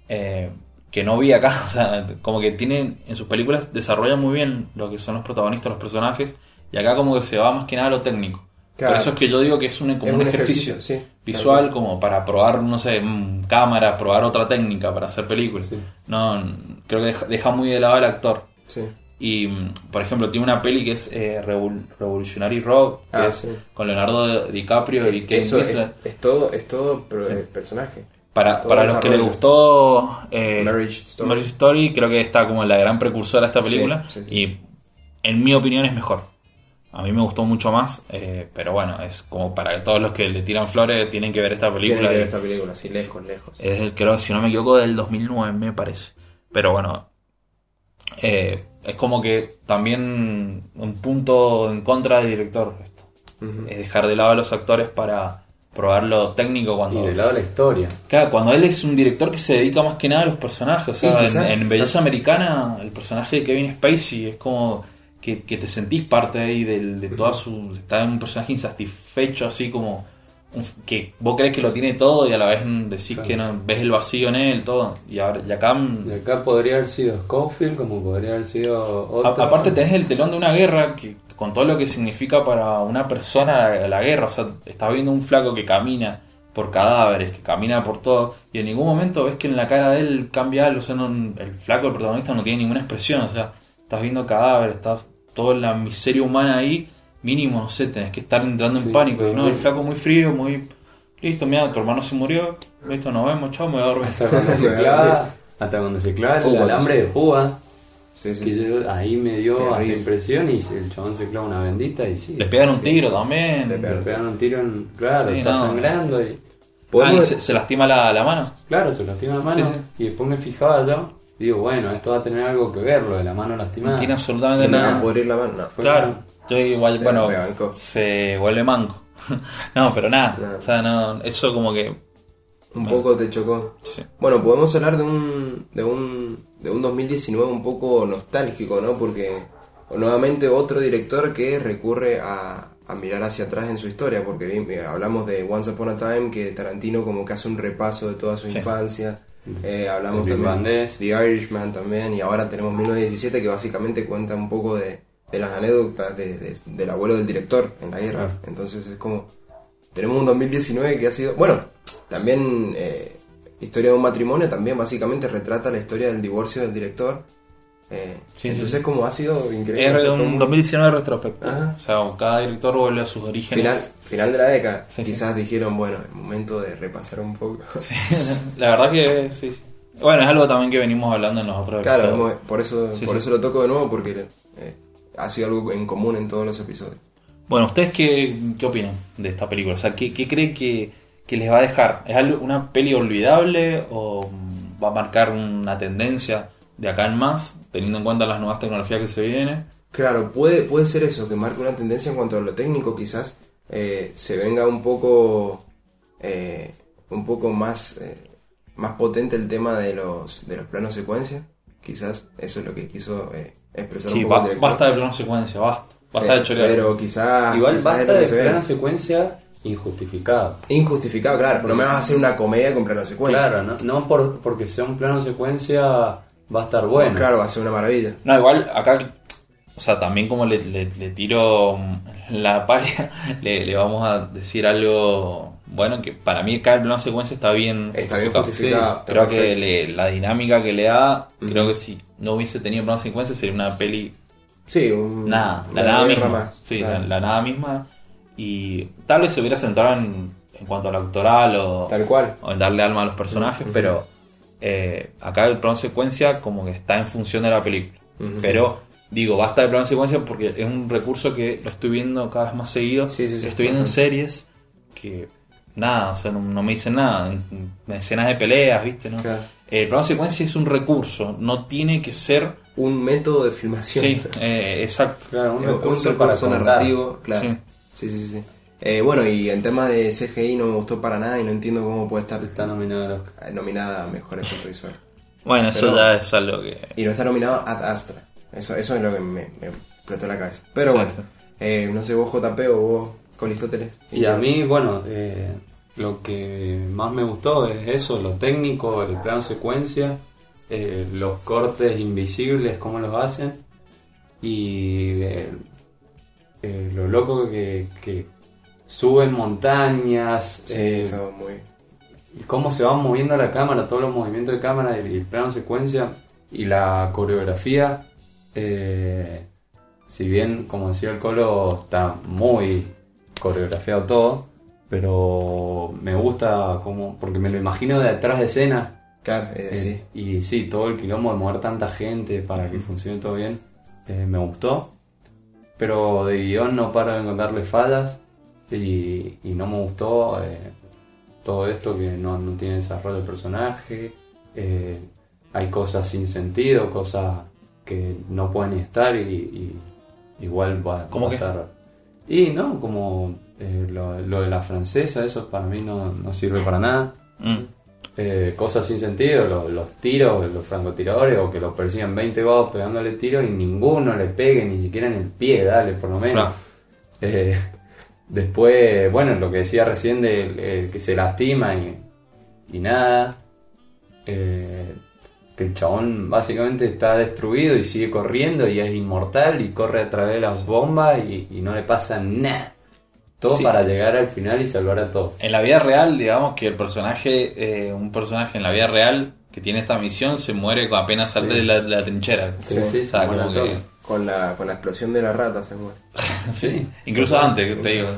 A: eh, que no vi acá. O sea, como que tienen en sus películas desarrollan muy bien lo que son los protagonistas, los personajes. Y acá como que se va más que nada a lo técnico.
B: Claro.
A: Por eso es que yo digo que es un, como
B: Es
A: un,
B: un
A: ejercicio,
B: ejercicio, sí.
A: visual como para probar, no sé, mm, cámara, probar otra técnica para hacer películas.
C: Sí.
A: No, creo que deja, deja muy de lado al actor.
B: Sí.
A: Y, mm, por ejemplo, tiene una peli que es eh, Revol- Revolutionary Rock, que
B: Ah,
A: es con Leonardo DiCaprio y Kate
B: Eso es, todo, es todo pro- personaje.
A: Para, para los que les gustó eh,
B: Marriage Story.
A: Marriage Story, creo que está como la gran precursora de esta película.
B: sí, sí.
A: Y en mi opinión es mejor. A mí me gustó mucho más, eh, pero bueno, es como para todos los que le tiran flores tienen que ver esta película.
B: que ver
A: y-
B: esta película, sí, lejos, lejos.
A: Es el, creo, si no me equivoco, del 2009, me parece. Pero bueno, eh, es como que también un punto en contra del director esto. Es dejar de lado a los actores para probar lo técnico
C: Y
A: cuando...
C: del lado de la historia.
A: Claro, cuando él es un director que se dedica más que nada a los personajes. O sea,
B: Sí,
A: en, en Belleza Americana, el personaje de Kevin Spacey es como que, que te sentís parte ahí del- de, toda su. Está en un personaje insatisfecho, así como. un- que vos crees que lo tiene todo y a la vez decís
C: Claro.
A: que no, ves el vacío en él, todo. Y, ahora, y acá.
C: Y acá podría haber sido Schofield, como podría haber sido
A: a-
C: otro.
A: aparte tenés el telón de una guerra que con todo lo que significa para una persona la, la guerra. O sea, estás viendo un flaco que camina por cadáveres, que camina por todo, y en ningún momento ves que en la cara de él cambia algo, o sea, no- el flaco, el protagonista, no tiene ninguna expresión, o sea, estás viendo cadáveres, estás toda la miseria humana ahí, mínimo, no sé, tenés que estar entrando en
C: Sí,
A: pánico, y no, el flaco muy frío, muy... Listo, mira, tu hermano se murió, listo, nos vemos, chao, me voy a dormir.
C: Hasta cuando se clava, hasta cuando se clava el alambre de púa,
B: Sí, sí,
C: que
B: sí.
C: yo- ahí me dio hasta impresión y el chabón se clava una bendita y sí.
A: Les pegan un
B: Sí.
A: tiro también.
B: Le
C: Le
B: pegan.
C: pegaron un tiro en. Claro,
A: Sí,
C: está
A: no.
C: sangrando y.
A: Ah, y se, se lastima la, la mano.
C: Claro, se lastima la mano.
A: Sí, sí.
C: Y después me fijaba yo. Digo, bueno, esto va a tener algo que ver, lo de la mano
A: No
C: lastimada.
A: tiene absolutamente
B: Se
A: nada.
B: a pudrir la mano. No.
A: Claro, yo igual,
B: Se
A: bueno, se vuelve manco. no, pero nada,
B: Nada.
A: o sea, no, eso como que...
B: Un poco te chocó.
A: sí.
B: Bueno, podemos hablar de un, de un, de un 2019 un poco nostálgico, ¿no? Porque nuevamente otro director que recurre a, a mirar hacia atrás en su historia, porque eh, hablamos de Once Upon a Time, que Tarantino como que hace un repaso de toda su
A: Sí.
B: infancia. Eh, hablamos
C: El
B: también
C: irlandés.
B: de The Irishman también, y ahora tenemos 1917 que básicamente cuenta un poco de, de las anécdotas de- de- del abuelo del director en la guerra.
C: Claro.
B: Entonces es como, tenemos un 2019 que ha sido, bueno, también eh, Historia de un matrimonio, también básicamente retrata la historia del divorcio del director. Eh,
A: Sí,
B: entonces
A: sí.
B: como ha sido increíble.
A: Es
B: todo
A: un
B: muy-
A: 2019 retrospectivo.
B: Ajá.
A: O sea, cada director vuelve a sus orígenes.
B: final, final de la década.
A: Sí.
B: Quizás dijeron, bueno, es momento de repasar un poco.
A: La verdad que sí, sí. Bueno, es algo también que venimos hablando en los otros
B: Claro,
A: episodios.
B: hemos- por eso, por eso lo toco de nuevo, porque eh, ha sido algo en común en todos los episodios.
A: Bueno, ¿ustedes qué, qué opinan de esta película? O sea, ¿qué, qué creen que, que les va a dejar? ¿Es algo- una peli olvidable o va a marcar una tendencia de acá en más, teniendo en cuenta las nuevas tecnologías que se vienen?
B: Claro, puede, puede ser eso, que marque una tendencia en cuanto a lo técnico, quizás eh, se venga un poco eh, un poco más eh, más potente el tema de los de los planos secuencia. Quizás eso es lo que quiso eh, expresar
A: Sí,
B: un poco el
A: ba-
B: director.
A: basta de plano secuencia, basta. Basta
B: Sí,
A: de chorear.
B: Pero quizás
C: Igual
B: quizás
C: basta de plano secuencia injustificado.
B: Injustificado, claro. No me vas a hacer una comedia con plano secuencia.
C: Claro, no, no por, porque sea un plano secuencia va a estar bueno.
B: Claro, va a ser una maravilla.
A: No, igual acá, o sea, también como le, le- le tiro la palla, le, le vamos a decir algo bueno que para mí acá el plano secuencia está bien
B: Está bien
A: justificado.
B: justificado.
A: Sí,
B: está
A: creo que la dinámica que le da, creo que si no hubiese tenido plano secuencia sería una peli
B: Sí, un,
A: nada, la
B: una
A: nada misma.
B: más.
A: Sí,
B: Claro.
A: la, la nada misma. Y tal vez se hubiera centrado en, en cuanto al actoral o,
B: Tal cual.
A: o en darle alma a los personajes, pero eh, acá el plano secuencia como que está en función de la película. Pero digo, basta de plano secuencia porque es un recurso que lo estoy viendo cada vez más seguido.
B: Sí, sí, sí.
A: Lo estoy viendo en series que nada, o sea, no, no me dicen nada. En- en escenas de peleas, ¿viste? ¿no?
B: Claro.
A: El plano secuencia es un recurso, no tiene que ser.
B: Un método de filmación.
A: Sí, eh, exacto.
C: Claro, un
B: Es un
C: recurso para
B: recurso
C: contar.
B: narrativo, claro.
A: Sí.
B: Sí, sí. Eh, bueno, y en tema de CGI no me gustó para nada y no entiendo cómo puede estar
C: Está
B: eh, nominada a Mejor Efecto Visual.
A: Bueno, eso
B: Pero-
A: ya es algo que.
B: Y no está nominado Ad Astra. Eso, eso es lo que me, me explotó la cabeza. Pero
A: Sí,
B: bueno,
A: sí.
B: eh, no sé, vos JP o vos Colistóteles.
C: Y a mí, bueno, eh, lo que más me gustó es eso, lo técnico, el plano secuencia, eh, los cortes invisibles, cómo los hacen, y eh, lo loco que, que suben montañas,
B: Sí,
C: eh,
B: todo muy...
C: y cómo se van moviendo la cámara, todos los movimientos de cámara y el plano secuencia y la coreografía. eh, si bien, como decía el Colo, está muy coreografiado todo, pero me gusta como porque me lo imagino de atrás de escena.
B: Claro, eh, sí.
C: Y sí, todo el quilombo de mover tanta gente para que funcione todo bien, eh, me gustó. Pero de guion no paro de encontrarle fallas y, y no me gustó eh, todo esto que no, no tiene desarrollo de personaje. eh, hay cosas sin sentido, cosas que no pueden estar y, y igual va,
A: ¿Cómo
C: va a estar. Y no, como eh, lo, lo de la francesa, eso para mí no, no sirve para nada.
A: Mm.
C: Eh, cosas sin sentido, lo- los tiros, los francotiradores, o que lo persigan 20 vagos pegándole tiros y ninguno le pegue, ni siquiera en el pie, dale, por lo menos. Eh, después, bueno, lo que decía recién de eh, que se lastima y, y nada. Eh, que el chabón básicamente está destruido y sigue corriendo y es inmortal y corre a través de las bombas y, y no le pasa nada. Todo
A: Sí.
C: para llegar al final y salvar a todos.
A: En la vida real, digamos que el personaje, eh, un personaje en la vida real que tiene esta misión se muere apenas sale
C: Sí.
A: de la, de la trinchera.
C: Sí,
B: Sí.
C: sí,
A: O sea,
C: se muere
A: como
C: todo.
A: que-
B: Con la, con la explosión de la rata se muere.
A: sí. Incluso antes, te digo.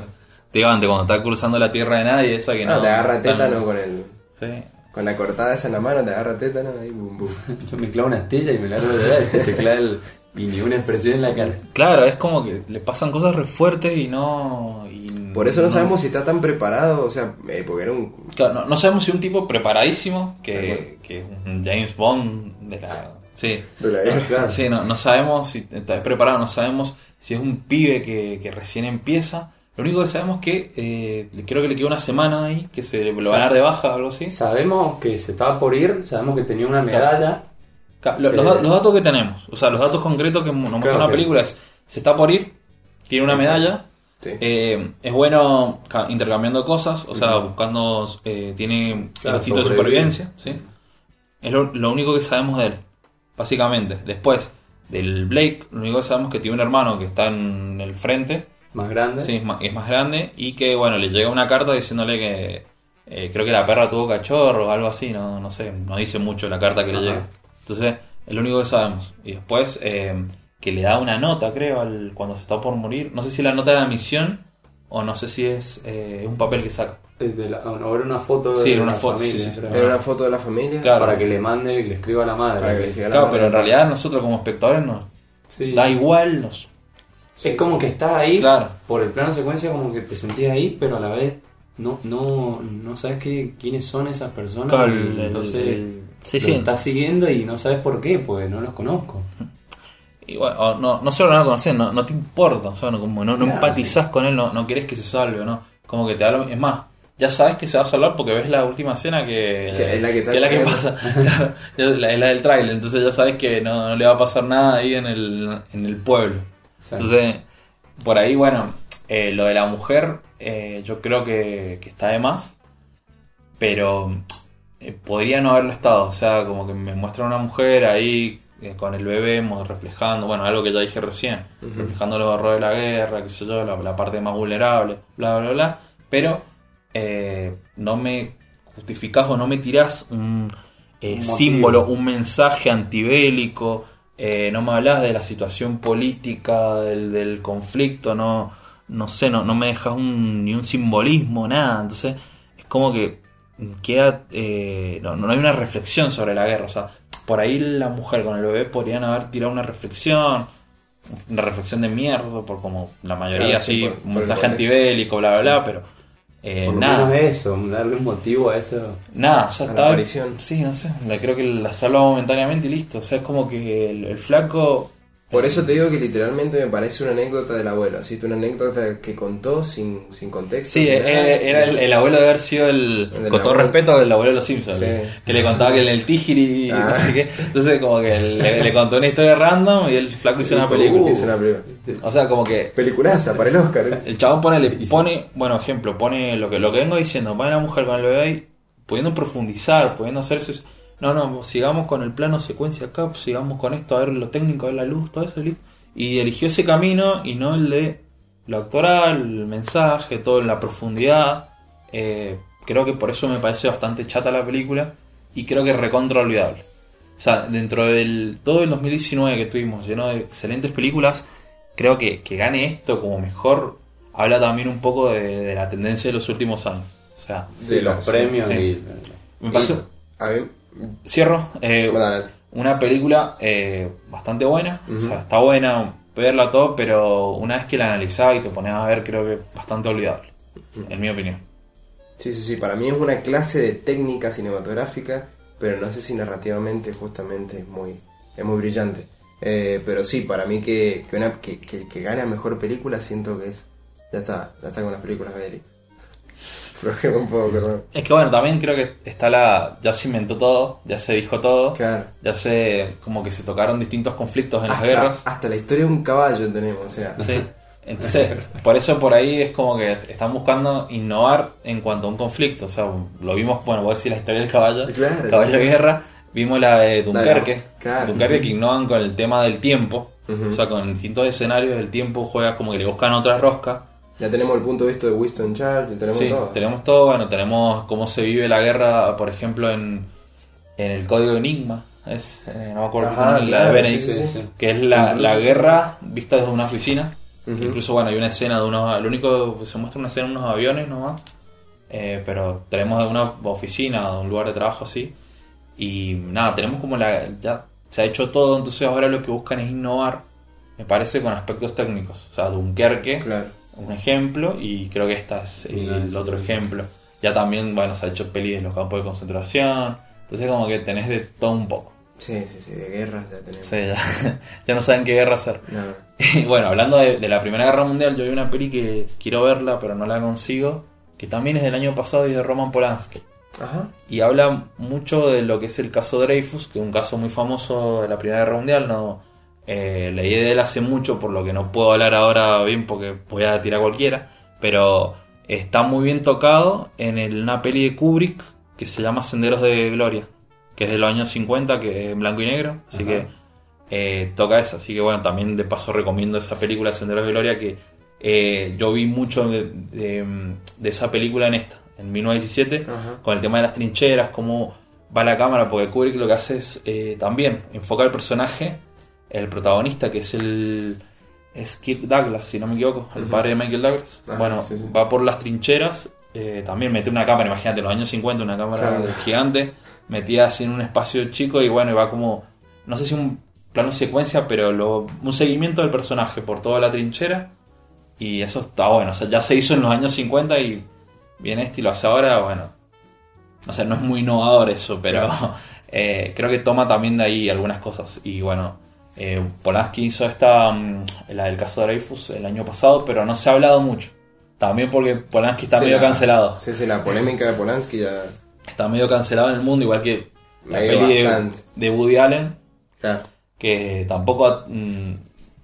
A: Te digo antes, cuando está cruzando la tierra de nadie, esa que no.
B: No, te agarra
A: tan-
B: tétano con el...
A: Sí.
B: Con la cortada esa en la mano, te agarra tétano y bum bum.
C: Yo me clavo una estrella y me largo de edad, este se clava el, y ni una expresión en la cara.
A: Claro, es como que le pasan cosas re fuertes y no. y
B: Por eso no sabemos si está tan preparado, o sea, eh, porque era un...
A: Claro, no, no sabemos si un tipo preparadísimo, que, que un James Bond de la. Sí.
B: de la guerra.
C: Claro.
A: Sí, no, no sabemos si está preparado, no sabemos si es un pibe que, que recién empieza. Lo único que sabemos es que eh, creo que le queda una semana ahí, que se lo van a dar de baja o algo así.
C: Sabemos que se estaba por ir, sabemos que tenía una medalla.
A: Ca- lo- Los,
C: Eh,
A: los datos que tenemos, o sea, los datos concretos que nos muestra
C: Claro
A: una película es: se está por ir, tiene una
B: Exacto.
A: medalla,
B: Sí.
A: eh, es bueno ca- intercambiando cosas, o sea, buscando, eh, tiene
C: Claro,
A: el instinto de supervivencia, ¿sí? Es lo, lo único que sabemos de él, básicamente. Después del Blake, lo único que sabemos es que tiene un hermano que está en el frente,
C: Más grande.
A: sí, es más, es más grande, y que, bueno, le llega una carta diciéndole que eh, creo que la perra tuvo cachorro o algo así, no, no sé, no dice mucho la carta que le llega. Entonces, es lo único que sabemos. Y después, que le da una nota, creo, al, cuando se está por morir. No sé si la nota de la misión o no sé si es eh, un papel que saca.
C: Es de la- una foto de
A: Sí, era
C: la
A: una foto,
C: familia,
A: sí, sí.
B: Era una foto de la familia.
A: Claro.
C: Para que le mande y le escriba a la madre.
B: Para que le escriba a la
A: Claro,
B: madre.
A: pero en realidad nosotros como espectadores nos
C: Sí.
A: da igual. Nos,
C: Es como que estás ahí,
A: Claro.
C: por el plano secuencia, como que te sentías ahí, pero a la vez no no no sabes qué, quiénes son esas personas.
A: Claro, el-
C: entonces
A: el- sí.
C: estás siguiendo y no sabes por qué, pues no los conozco.
A: Bueno, o no, no solo no lo conoces, no, no te importa, o sea, no, como no, no
C: Claro,
A: empatizás con él, no, no querés que se salve, ¿no? Como que te da lo- Es más, ya sabes que se va a salvar porque ves la última escena que,
B: Que es la que está
A: es la que pasa. Claro, es la, es la del trailer, entonces ya sabes que no, no le va a pasar nada ahí en el, en el pueblo. Entonces, por ahí, bueno, eh, lo de la mujer, eh, yo creo que, que está de más, pero eh, podría no haberlo estado. O sea, como que me muestra una mujer ahí eh, con el bebé reflejando, bueno, algo que ya dije recién, reflejando los horrores de la guerra, qué sé yo, la, la parte más vulnerable, bla, bla, bla. Pero eh, no me justificás o no me tirás un eh,
C: Un
A: símbolo, un mensaje antibélico. no me hablas de la situación política, del, del conflicto, no, no sé, no, no me dejas un, ni un simbolismo, nada. Entonces, es como que queda. eh, no, no hay una reflexión sobre la guerra. O sea, por ahí la mujer con el bebé podrían haber tirado una reflexión, una reflexión de mierda, por como la mayoría
B: Claro, sí, por-
A: un mensaje antibélico, bla, bla, bla, pero Eh,
C: Por lo
A: nada,
C: menos eso, darle un motivo a eso.
A: nada, o sea,
B: la
A: estaba.
B: aparición.
A: Sí, no sé, la, creo que la salva momentáneamente y listo. O sea, es como que el, el flaco.
B: Por eso te digo que literalmente me parece una anécdota del abuelo. Así, una anécdota que contó sin, sin contexto.
A: Sí,
B: sin
A: era,
B: nada.
A: era el, el abuelo de haber sido el.
B: El del
A: Con todo
B: abuelo.
A: respeto, el abuelo de los Simpsons.
B: Sí.
A: Que le contaba que en el Tijiri y no
B: Ah.
A: sé qué. Entonces, como que le, le contó una historia random y el flaco hizo una película.
B: Hizo una película.
A: O sea, como que
B: Peliculaza para el Oscar.
A: El chabón pone, le pone, bueno, ejemplo, pone lo que, lo que vengo diciendo, pone a la mujer con el bebé ahí, pudiendo profundizar, pudiendo hacer eso. No, no, sigamos con el plano secuencia acá, sigamos con esto, a ver lo técnico, a ver la luz, todo eso, listo. Y eligió ese camino y no el de lo actoral, el mensaje, todo en la profundidad. Eh, creo que por eso me parece bastante chata la película y creo que recontra olvidable. O sea, dentro del todo el 2019 que tuvimos, lleno de excelentes películas, creo que, que gane esto como mejor habla también un poco de, de la tendencia de los últimos años. O sea,
C: Sí, los
B: sí,
C: premios
A: sí.
C: y.
A: me pareció,
B: A ver,
A: cierro, eh, una película eh, bastante buena, o sea, está buena verla todo, pero una vez que la analizaba y te ponías a ver, creo que bastante olvidable, en mi opinión.
B: Sí, sí, sí. Para mí es una clase de técnica cinematográfica, pero no sé si narrativamente justamente es muy, es muy brillante. Eh, pero sí, para mí que, que, una, que, que, que gane a mejor película siento que es... Ya está, ya está con las películas bélicas. Flojemos un poco, ¿no?
A: Es que bueno, también creo que está la. Ya se inventó todo, ya se dijo todo,
B: Claro.
A: ya se. como que se tocaron distintos conflictos en las guerras.
B: hasta la historia de un caballo tenemos, o sea.
A: Sí. Entonces, por eso por ahí es como que están buscando innovar en cuanto a un conflicto. O sea, lo vimos, bueno, voy a decir la historia del caballo,
B: Claro.
A: caballo de guerra. Vimos la de Dunkerque.
B: Claro.
A: Dunkerque que innovan con el tema del tiempo. O sea, con distintos escenarios del tiempo juegas como que le buscan otra rosca.
B: Ya tenemos el punto de vista de Winston Churchill, tenemos
A: Sí,
B: todo.
A: tenemos todo. Bueno, tenemos cómo se vive la guerra, por ejemplo, en, en el código Enigma. Es, eh, no me acuerdo
B: Ajá,
A: cómo es, la
B: sí, sí,
A: que es la, la guerra vista desde una oficina. Incluso, bueno, hay una escena de unos. Lo único que se muestra una escena de unos aviones nomás. Eh, pero tenemos de una oficina, de un lugar de trabajo así. Y nada, tenemos como la. Ya se ha hecho todo, entonces ahora lo que buscan es innovar, me parece, con aspectos técnicos. O sea, Dunkerque,
B: Claro.
A: Un ejemplo, y creo que este es el
C: Sí.
A: otro ejemplo. Ya también, bueno, se ha hecho peli de los campos de concentración. Entonces, como que tenés de todo un poco.
B: Sí, sí, sí, de guerras ya tenemos.
A: Sea, ya, ya no saben qué guerra hacer.
B: No.
A: Y bueno, hablando de, de la Primera Guerra Mundial, yo vi una peli que quiero verla, pero no la consigo, que también es del año pasado y es de Roman Polanski.
B: Ajá.
A: Y habla mucho de lo que es el caso Dreyfus, que es un caso muy famoso de la Primera Guerra Mundial. No, eh, leí de él hace mucho, por lo que no puedo hablar ahora bien porque voy a tirar cualquiera. Pero está muy bien tocado en el- una peli de Kubrick que se llama Senderos de Gloria, que es de los años 50, que es en blanco y negro. Así
C: Ajá.
A: que eh, toca esa. Así que bueno, también de paso recomiendo esa película Senderos de Gloria que eh, yo vi mucho de, de- de esa película en esta, en 1917
B: Ajá.
A: con el tema de las trincheras, cómo va la cámara, porque Kubrick lo que hace es eh, también enfocar el personaje, el protagonista, que es el es Kirk Douglas, si no me equivoco, el padre de Michael Douglas.
B: Ajá,
A: bueno,
B: sí, sí.
A: va por las trincheras, eh, también mete una cámara, imagínate, en los años 50, una cámara
B: Claro.
A: gigante, metida así en un espacio chico y bueno, y va como, no sé si un plano secuencia, pero lo- un seguimiento del personaje por toda la trinchera. Y eso está bueno, o sea, ya se hizo en los años 50 y viene este y lo hace ahora, bueno, no sé, no es muy innovador eso, pero eh, creo que toma también de ahí algunas cosas. Y bueno, eh, Polanski hizo esta, mm, la del caso de Dreyfus el año pasado, pero no se ha hablado mucho. También porque Polanski está
B: Sí,
A: medio
B: la-
A: cancelado.
B: Sí, sí, la polémica de Polanski ya.
A: Está medio cancelado en el mundo, igual que la peli de, Woody Allen,
B: Claro.
A: que tampoco, mm,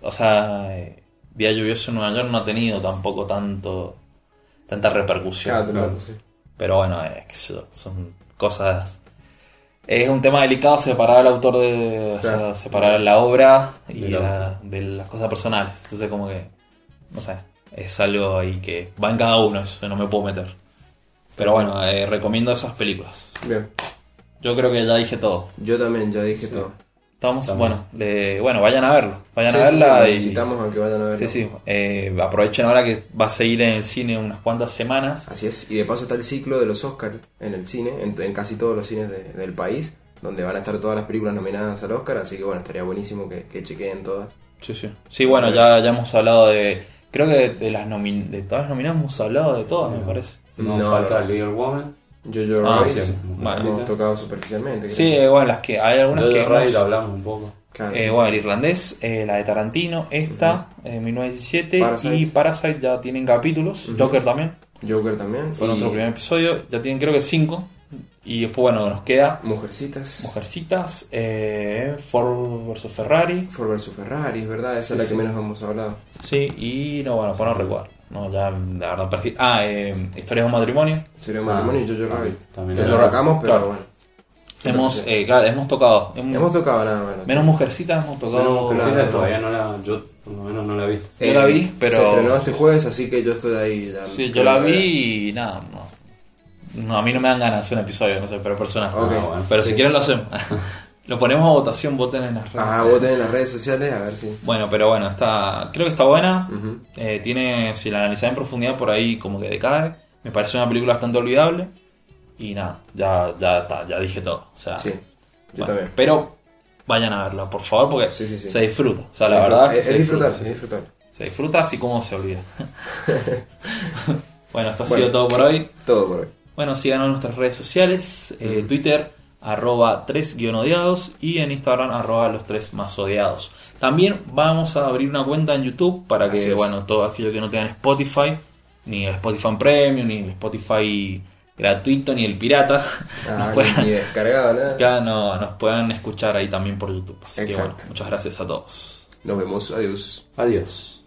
A: o sea, eh, Día Lluvioso en Nueva York no ha tenido tampoco tanto tanta repercusión.
B: Claro, claro, sí.
A: Pero bueno, es que yo, son cosas. Es un tema delicado separar al autor de. O sea, separar la obra y la- de las cosas personales. Entonces, como que. No sé. Es algo ahí que va en cada uno, eso no me puedo meter. Pero bueno, eh, recomiendo esas películas.
B: Bien.
A: Yo creo que ya dije todo.
B: Yo también ya dije todo.
A: Estamos,
C: También.
A: bueno, le- bueno, vayan a verlo. Vayan
B: Sí,
A: a verla
B: sí,
A: y.
B: necesitamos a que vayan a verlo.
A: Sí, sí. eh, aprovechen ahora que va a seguir en el cine unas cuantas semanas.
B: Así es, y de paso está el ciclo de los Oscars en el cine, en, en casi todos los cines de- del país, donde van a estar todas las películas nominadas al Oscar, así que bueno, estaría buenísimo que, que chequeen todas.
A: Sí, sí. Sí, bueno, ya, ya hemos hablado de. Creo que de las nomin de todas las nominadas hemos hablado de todas, me parece.
C: No,
B: No,
C: falta
B: no.
C: Little Woman.
B: Jojo
A: Ah,
B: Rabbit,
A: sí, sí.
C: Bueno.
B: hemos tocado superficialmente.
A: Sí,
B: creo.
A: bueno, las que hay algunas que
C: Rabbit
A: hemos-
C: hablamos un poco.
B: Claro,
A: eh,
B: sí.
A: bueno, el irlandés, eh, la de Tarantino, esta, eh, 1917
B: Parasite.
A: y Parasite ya tienen capítulos,
B: Ujú.
A: Joker también,
B: Joker también.
A: fue
B: y
A: nuestro primer episodio, ya tienen creo que cinco y después bueno, nos queda
B: Mujercitas.
A: Mujercitas, eh, Ford vs Ferrari,
B: Ford vs Ferrari, es verdad, esa
A: Sí,
B: es la
A: sí.
B: que menos hemos hablado.
A: sí, y no, bueno, pues no recuerdo, no, ya la verdad perdí. Ah, eh, Historias de un matrimonio,
B: Sería un
C: Ah,
B: matrimonio y Jojo
C: también-
B: Rabbit.
C: también
B: Eh,
C: era-
B: lo tocamos, pero
A: claro.
B: bueno.
A: hemos, eh, claro, hemos tocado, hemos-
B: Hemos tocado nada más.
A: menos Mujercitas, hemos tocado...
C: Pero Mujercitas
B: no.
C: todavía no la. Yo por lo menos no la he visto.
A: Yo la vi, pero-
B: Se estrenó este jueves, así que yo estoy ahí. ya-
A: Sí, yo la vi y nada, no. No, a mí no me dan ganas de hacer un episodio, no sé, pero personal.
B: Ok.
C: Ah, bueno.
A: Pero si quieren lo hacemos. lo ponemos a votación, voten en las redes.
B: Ah, voten en las redes sociales a ver si.
A: Bueno, pero bueno, está, creo que está buena. Eh, tiene, si la analizás en profundidad, por ahí como que decae. Me parece una película bastante olvidable. Y nada, ya, ya está, ya dije todo. O sea,
B: Sí, yo
A: bueno,
B: también.
A: Pero vayan a verla, por favor, porque
B: Sí, sí, sí.
A: se disfruta. O sea, la verdad
B: Es, es
A: disfruta,
B: disfrutar, es disfrutar.
A: Se disfruta así como se olvida. bueno, esto ha
B: Bueno.
A: sido todo por hoy.
B: Todo por hoy.
A: Bueno, síganos en nuestras redes sociales, eh, Twitter, arroba 3 guion odiados y en Instagram, arroba los 3 más odiados. También vamos a abrir una cuenta en YouTube para que, bueno, todos aquellos que no tengan Spotify, ni el Spotify Premium, ni el Spotify gratuito, ni el pirata, nos,
B: Ah,
A: puedan,
B: ni descargado, nada.
A: ya no- nos puedan escuchar ahí también por YouTube. Así que,
B: Exacto.
A: bueno, muchas gracias a todos.
B: Nos vemos, adiós.
C: Adiós.